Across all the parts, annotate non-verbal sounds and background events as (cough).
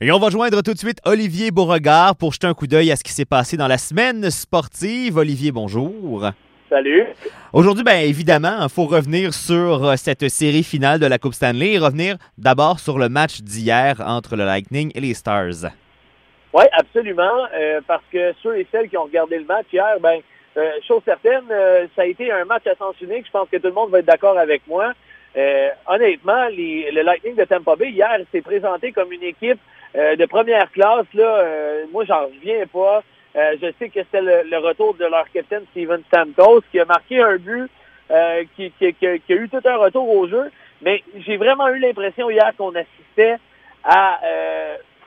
Et on va joindre tout de suite Olivier Beauregard pour jeter un coup d'œil à ce qui s'est passé dans la semaine sportive. Olivier, bonjour. Salut. Aujourd'hui, bien évidemment, il faut revenir sur euh, cette série finale de la Coupe Stanley et revenir d'abord sur le match d'hier entre le Lightning et les Stars. Oui, absolument. Euh, parce que ceux et celles qui ont regardé le match hier, ben, euh, chose certaine, ça a été un match à sens unique. Je pense que tout le monde va être d'accord avec moi. honnêtement, le Lightning de Tampa Bay hier s'est présenté comme une équipe euh, de première classe, là, euh, moi, j'en reviens pas. Euh, je sais que c'était le, retour de leur capitaine Steven Stamkos qui a marqué un but, qui, qui, a eu tout un retour au jeu. Mais j'ai vraiment eu l'impression hier qu'on assistait à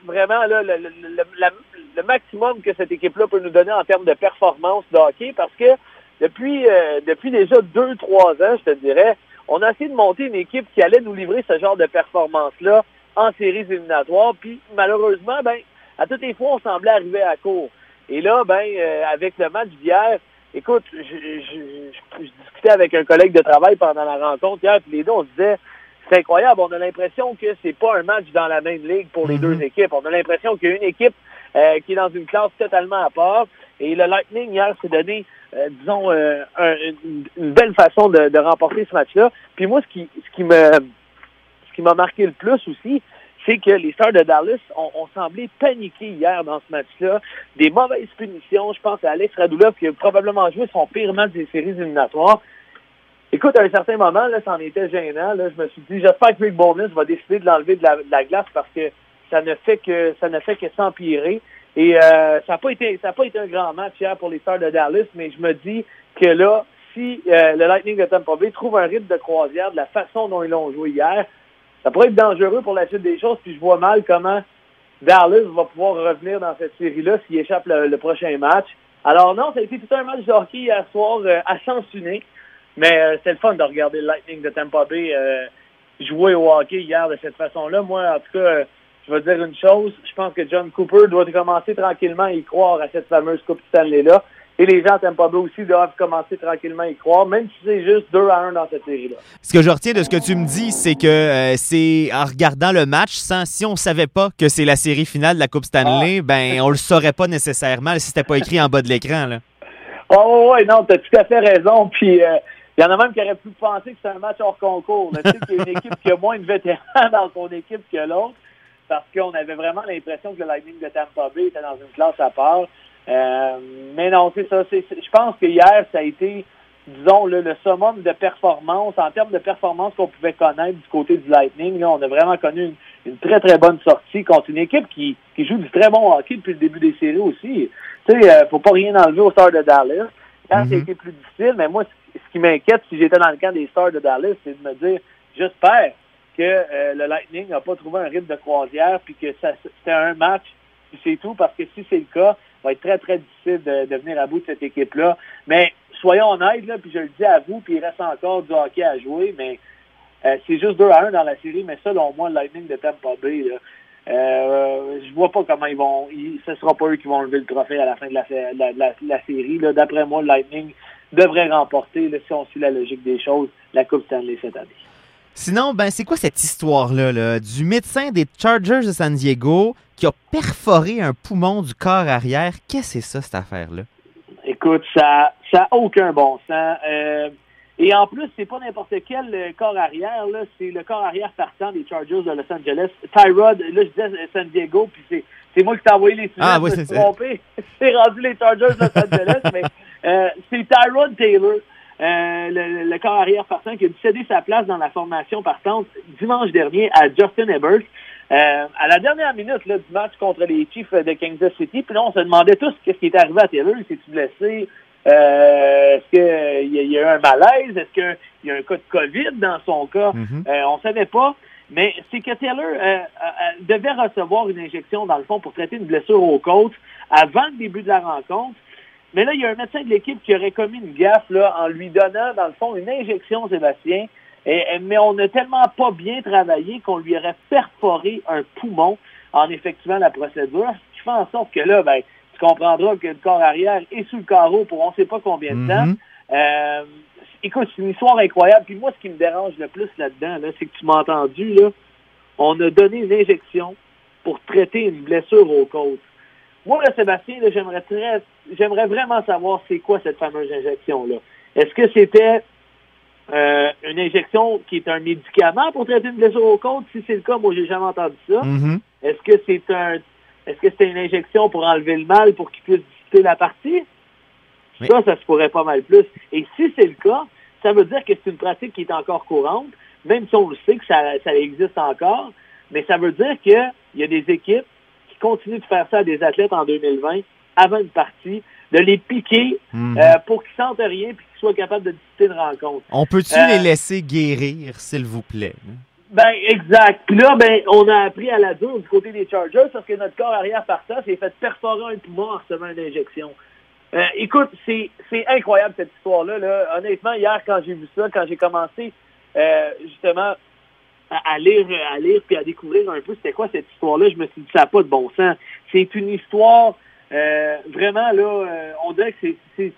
vraiment là, le, le, maximum que cette équipe-là peut nous donner en termes de performance de hockey parce que depuis, depuis déjà deux, trois ans, je te dirais, on a essayé de monter une équipe qui allait nous livrer ce genre de performance-là en séries éliminatoires. Puis malheureusement, ben, à toutes les fois, on semblait arriver à court. Et là, ben, euh, avec le match d'hier, écoute, je, discutais avec un collègue de travail pendant la rencontre hier, puis les deux, on se disait, c'est incroyable, on a l'impression que c'est pas un match dans la même ligue pour les deux équipes. On a l'impression qu'il y a une équipe euh, qui est dans une classe totalement à part. Et le Lightning, hier, s'est donné, euh, disons, une, belle façon de, de remporter ce match-là. Puis moi, ce qui, ce qui me qui m'a marqué le plus aussi, c'est que les Stars de Dallas ont, semblé paniquer hier dans ce match-là. Des mauvaises punitions. Je pense à Alex Radulov qui a probablement joué son pire match des séries éliminatoires. Écoute, à un certain moment, là, ça en était gênant. Je me suis dit, j'espère que Rick Bowman va décider de l'enlever de la, glace parce que ça ne fait que ça ne fait que s'empirer. Et euh, ça n'a pas été ça pas été un grand match hier pour les Stars de Dallas, mais je me dis que là, si euh, le Lightning de Tampa Bay trouve un rythme de croisière de la façon dont ils l'ont joué hier, ça pourrait être dangereux pour la suite des choses, puis je vois mal comment Dallas va pouvoir revenir dans cette série-là s'il échappe le, prochain match. Alors non, ça a été tout un match de hockey hier soir euh, à sens unique, mais euh, c'est le fun de regarder le Lightning de Tampa Bay euh, jouer au hockey hier de cette façon-là. Moi, en tout cas, je vais dire une chose, je pense que John Cooper doit commencer tranquillement à y croire à cette fameuse Coupe Stanley-là. Et les gens à pas aussi doivent commencer tranquillement à y croire, même si c'est juste 2 à 1 dans cette série-là. Ce que je retiens de ce que tu me dis, c'est que euh, c'est en regardant le match, sans, si on savait pas que c'est la série finale de la Coupe Stanley, ah. ben on le saurait pas nécessairement si c'était pas écrit en bas de l'écran. Là. Oh oui, non, tu as tout à fait raison. Puis euh, il y en a même qui auraient pu penser que c'est un match hors concours. Tu sais qu'il y a une équipe qui a moins de vétérans (laughs) dans son équipe que l'autre, parce qu'on avait vraiment l'impression que le Lightning de Tampa Bay était dans une classe à part. Euh, mais non, c'est ça. Je pense que hier, ça a été, disons, le, le summum de performance, en termes de performance qu'on pouvait connaître du côté du Lightning. Là, on a vraiment connu une, très, très bonne sortie contre une équipe qui, qui joue du très bon hockey depuis le début des séries aussi. Tu sais, euh, faut pas rien enlever aux Stars de Dallas. Quand mm été plus difficile, mais moi, ce qui m'inquiète si j'étais dans le camp des Stars de Dallas, c'est de me dire, j'espère que euh, le Lightning n'a pas trouvé un rythme de croisière puis que c'était un match c'est tout, parce que si c'est le cas, va être très, très difficile de, venir à bout de cette équipe-là. Mais soyons honnêtes, là, puis je le dis à vous, puis il reste encore du hockey à jouer, mais euh, c'est juste 2 à 1 dans la série, mais selon moi, le Lightning de Tampa Bay, là, euh, je vois pas comment ils vont. ce sera pas eux qui vont lever le trophée à la fin de la, la, série. D'après moi, le Lightning devrait remporter, si on suit la logique des choses, la Coupe Stanley cette année. Sinon, ben, c'est quoi cette histoire-là du médecin des Chargers de San Diego qui a perforé un poumon du corps arrière? Qu'est-ce que c'est ça, cette affaire-là? Écoute, ça n'a aucun bon sens. Euh, et en plus, c'est pas n'importe quel euh, corps arrière, là, c'est le corps arrière partant des Chargers de Los Angeles. Tyrod, là, je disais euh, San Diego, puis c'est moi qui t'ai envoyé les ah, oui, c'est trompé. (laughs) c'est rendu les Chargers de Los Angeles, mais c'est Tyrod Taylor. Euh, le, corps arrière partant qui a dû céder sa place dans la formation partante dimanche dernier à Justin Ebert. Euh, à la dernière minute là, du match contre les Chiefs de Kansas City, puis là, on se demandait tous qu'est-ce qui est arrivé à Taylor. S'est-tu blessé? Euh, est-ce qu'il y, y, a eu un malaise? Est-ce qu'il y a un cas de COVID dans son cas? Mm-hmm. euh, on savait pas. Mais c'est que Taylor euh, devait recevoir une injection, dans le fond, pour traiter une blessure aux côtes avant le début de la rencontre. Mais là, il y a un médecin de l'équipe qui aurait commis une gaffe là, en lui donnant, dans le fond, une injection, Sébastien. Et, mais on n'a tellement pas bien travaillé qu'on lui aurait perforé un poumon en effectuant la procédure, ce qui fait en sorte que là, ben, tu comprendras que le corps arrière est sous le carreau pour on ne sait pas combien de temps. Mm-hmm. Euh, écoute, c'est une histoire incroyable. Puis moi, ce qui me dérange le plus là-dedans, là, c'est que tu m'as entendu, là, on a donné une injection pour traiter une blessure aux côtes. Moi, là, Sébastien, j'aimerais j'aimerais vraiment savoir c'est quoi cette fameuse injection-là. Est-ce que c'était euh, une injection qui est un médicament pour traiter une blessure aux côtes? Si c'est le cas, moi, j'ai jamais entendu ça. Mm-hmm. Est-ce que c'est un est-ce que c'était une injection pour enlever le mal pour qu'il puisse discuter la partie? Ça, ça se pourrait pas mal plus. Et si c'est le cas, ça veut dire que c'est une pratique qui est encore courante, même si on le sait que ça, ça existe encore, mais ça veut dire qu'il y a des équipes qui continuent de faire ça à des athlètes en 2020 avant une partie, de les piquer Mhm. euh, pour qu'ils sentent rien puis qu'ils soient capables de discuter une rencontre. On peut-tu Euh, les laisser guérir, s'il vous plaît? Ben, exact. Puis là, ben, on a appris à la dure du côté des Chargers parce que notre corps arrière partant s'est fait perforer un poumon en recevant une injection. Euh, écoute, c'est c'est incroyable cette histoire-là. Là. Honnêtement, hier, quand j'ai vu ça, quand j'ai commencé justement à, à lire, à lire puis à découvrir un peu c'était quoi cette histoire-là, je me suis dit ça n'a pas de bon sens. C'est une histoire euh, vraiment là, euh, on dirait que c'est-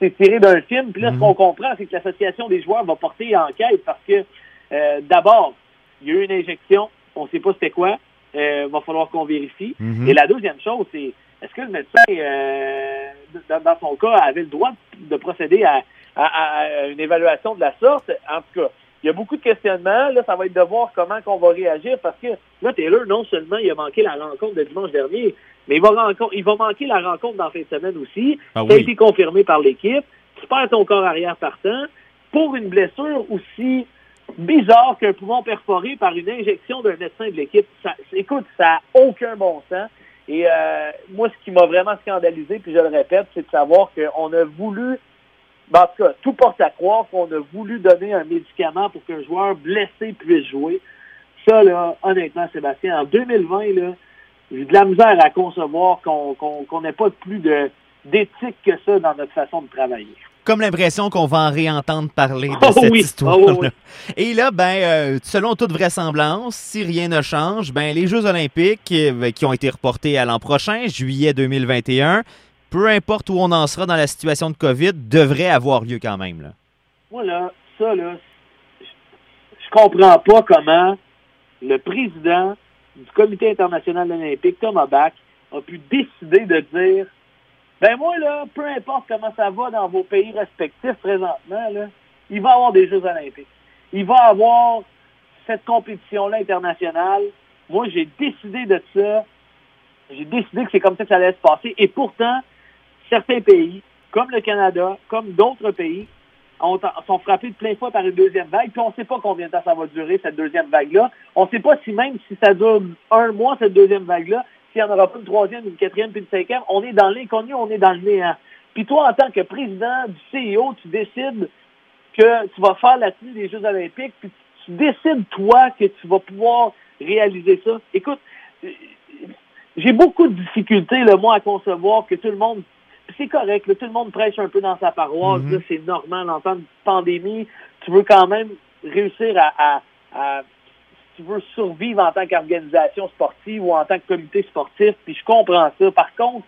c'est tiré d'un film. Puis là, ce Mhm. qu'on comprend, c'est que l'association des joueurs va porter enquête parce que euh, d'abord, il y a eu une injection, on ne sait pas c'était quoi, euh, va falloir qu'on vérifie. Mhm. Et la deuxième chose, c'est est-ce que le médecin, euh, dans, dans son cas, avait le droit de procéder à, à- à une évaluation de la sorte? En tout cas, il y a beaucoup de questionnements. Là, ça va être de voir comment qu'on va réagir parce que là, Taylor, non seulement il a manqué la rencontre de dimanche dernier, mais il va, il va manquer la rencontre dans la fin de semaine aussi. Ah Ça a été confirmé par l'équipe. Tu perds ton corps arrière partant pour une blessure aussi bizarre qu'un poumon perforé par une injection d'un médecin de l'équipe. Ça, écoute, ça n'a aucun bon sens. Et euh, moi, ce qui m'a vraiment scandalisé, puis je le répète, c'est de savoir qu'on a voulu, ben, en tout cas, tout porte à croire qu'on a voulu donner un médicament pour qu'un joueur blessé puisse jouer. Ça, là, honnêtement, Sébastien, en 2020, là, j'ai de la misère à concevoir qu'on n'ait pas plus d'éthique que ça dans notre façon de travailler. Comme l'impression qu'on va en réentendre parler de Oh cette oui, histoire. oh oui. Et là, ben, euh, selon toute vraisemblance, si rien ne change, ben, les Jeux olympiques euh, qui ont été reportés à l'an prochain, juillet 2021, peu importe où on en sera dans la situation de COVID, devraient avoir lieu quand même. Là. Moi, là, ça, là, je je comprends pas comment le président du Comité international olympique, Thomas Bach, a pu décider de dire ben moi, là, peu importe comment ça va dans vos pays respectifs présentement, là, il va y avoir des Jeux olympiques. Il va y avoir cette compétition-là internationale. Moi, j'ai décidé de ça. J'ai décidé que c'est comme ça que ça allait se passer. Et pourtant, certains pays, comme le Canada, comme d'autres pays, ont, sont frappés de plein fouet par une deuxième vague, puis on ne sait pas combien de temps ça va durer, cette deuxième vague-là. On ne sait pas si même si ça dure un mois, cette deuxième vague-là, s'il n'y en aura pas une troisième, une quatrième, puis une cinquième, on est dans l'inconnu, on est dans le néant. Puis toi, en tant que président du CIO, tu décides que tu vas faire la tenue des Jeux olympiques, puis tu décides, toi, que tu vas pouvoir réaliser ça. Écoute, j'ai beaucoup de difficultés, là, moi, à concevoir que tout le monde c'est correct, là, tout le monde prêche un peu dans sa paroisse, là, c'est normal en temps de pandémie. Tu veux quand même réussir à, à- à- si tu veux survivre en tant qu'organisation sportive ou en tant que comité sportif, puis je comprends ça. Par contre,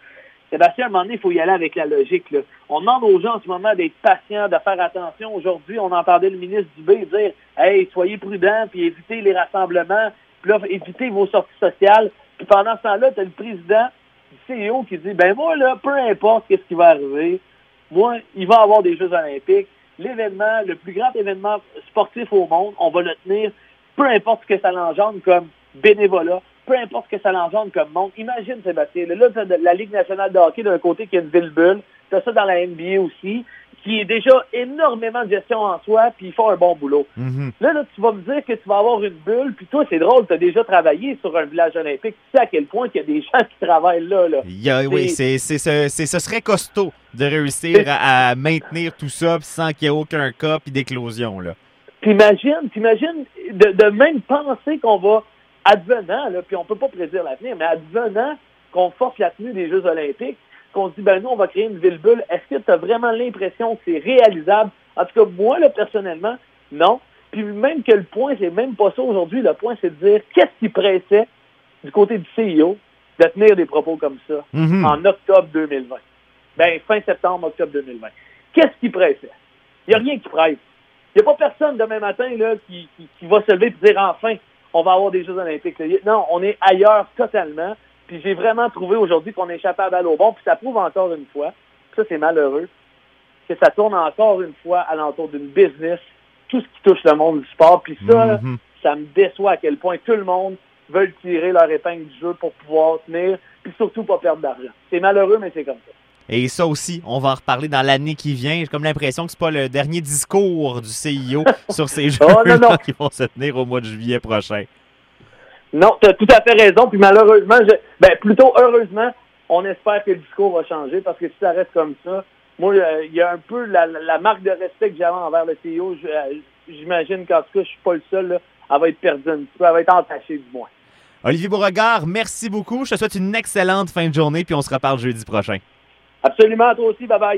Sébastien, à un moment donné, il faut y aller avec la logique. Là. On demande aux gens en ce moment d'être patients, de faire attention. Aujourd'hui, on entendait le ministre Dubé dire Hey, soyez prudents, puis évitez les rassemblements, puis là, évitez vos sorties sociales. Puis pendant ce temps-là, tu as le président CEO qui dit Ben moi, là, peu importe qu'est-ce qui va arriver, moi, il va y avoir des Jeux olympiques. L'événement, le plus grand événement sportif au monde, on va le tenir, peu importe ce que ça l'engendre comme bénévolat, peu importe ce que ça l'engendre comme monde. Imagine, Sébastien, là, la Ligue nationale de hockey d'un côté qui a une ville bulle, tu as ça dans la NBA aussi, qui est déjà énormément de gestion en soi, puis ils font un bon boulot. Mhm. Là, là, tu vas me dire que tu vas avoir une bulle, puis toi, c'est drôle, tu as déjà travaillé sur un village olympique. Tu sais à quel point qu'il y a des (laughs) gens qui travaillent là. là. Il y a- oui, C'est- ce- c'est- ce serait costaud de réussir à, à maintenir tout ça sans qu'il y ait aucun cas puis d'éclosion. Là. T'imagines, t'imagines de, de même penser qu'on va, advenant, là, puis on peut pas prédire l'avenir, mais advenant qu'on force la tenue des Jeux olympiques, qu'on se dit, ben nous, on va créer une ville bulle, est-ce que tu as vraiment l'impression que c'est réalisable? En tout cas, moi, là, personnellement, non. Puis même que le point, c'est même pas ça aujourd'hui. Le point, c'est de dire qu'est-ce qui pressait du côté du CIO de tenir des propos comme ça Mhm. en octobre 2020. Ben, fin septembre, octobre 2020. Qu'est-ce qui pressait? Il n'y a rien qui presse. Il n'y a pas personne demain matin là, qui, qui, qui va se lever et dire enfin, on va avoir des Jeux olympiques. Non, on est ailleurs totalement. Puis j'ai vraiment trouvé aujourd'hui qu'on échappait à balle au bon. Puis ça prouve encore une fois, ça c'est malheureux, que ça tourne encore une fois alentour d'une business, tout ce qui touche le monde du sport. Puis ça, mm-hmm. ça me déçoit à quel point tout le monde veut tirer leur épingle du jeu pour pouvoir tenir, puis surtout pas perdre d'argent. C'est malheureux, mais c'est comme ça. Et ça aussi, on va en reparler dans l'année qui vient. J'ai comme l'impression que c'est pas le dernier discours du CIO (laughs) sur ces jeux oh, qui vont se tenir au mois de juillet prochain. Non, tu as tout à fait raison. Puis malheureusement, ben, plutôt heureusement, on espère que le discours va changer parce que si ça reste comme ça, moi, euh, il y a un peu la, marque de respect que j'avais envers le CIO. Euh, j'imagine qu'en tout cas, je suis pas le seul. Là, elle va être perdue un peu. Elle va être entachée du moins. Olivier Beauregard, merci beaucoup. Je te souhaite une excellente fin de journée, puis on se reparle jeudi prochain. Absolument, toi aussi. Bye bye.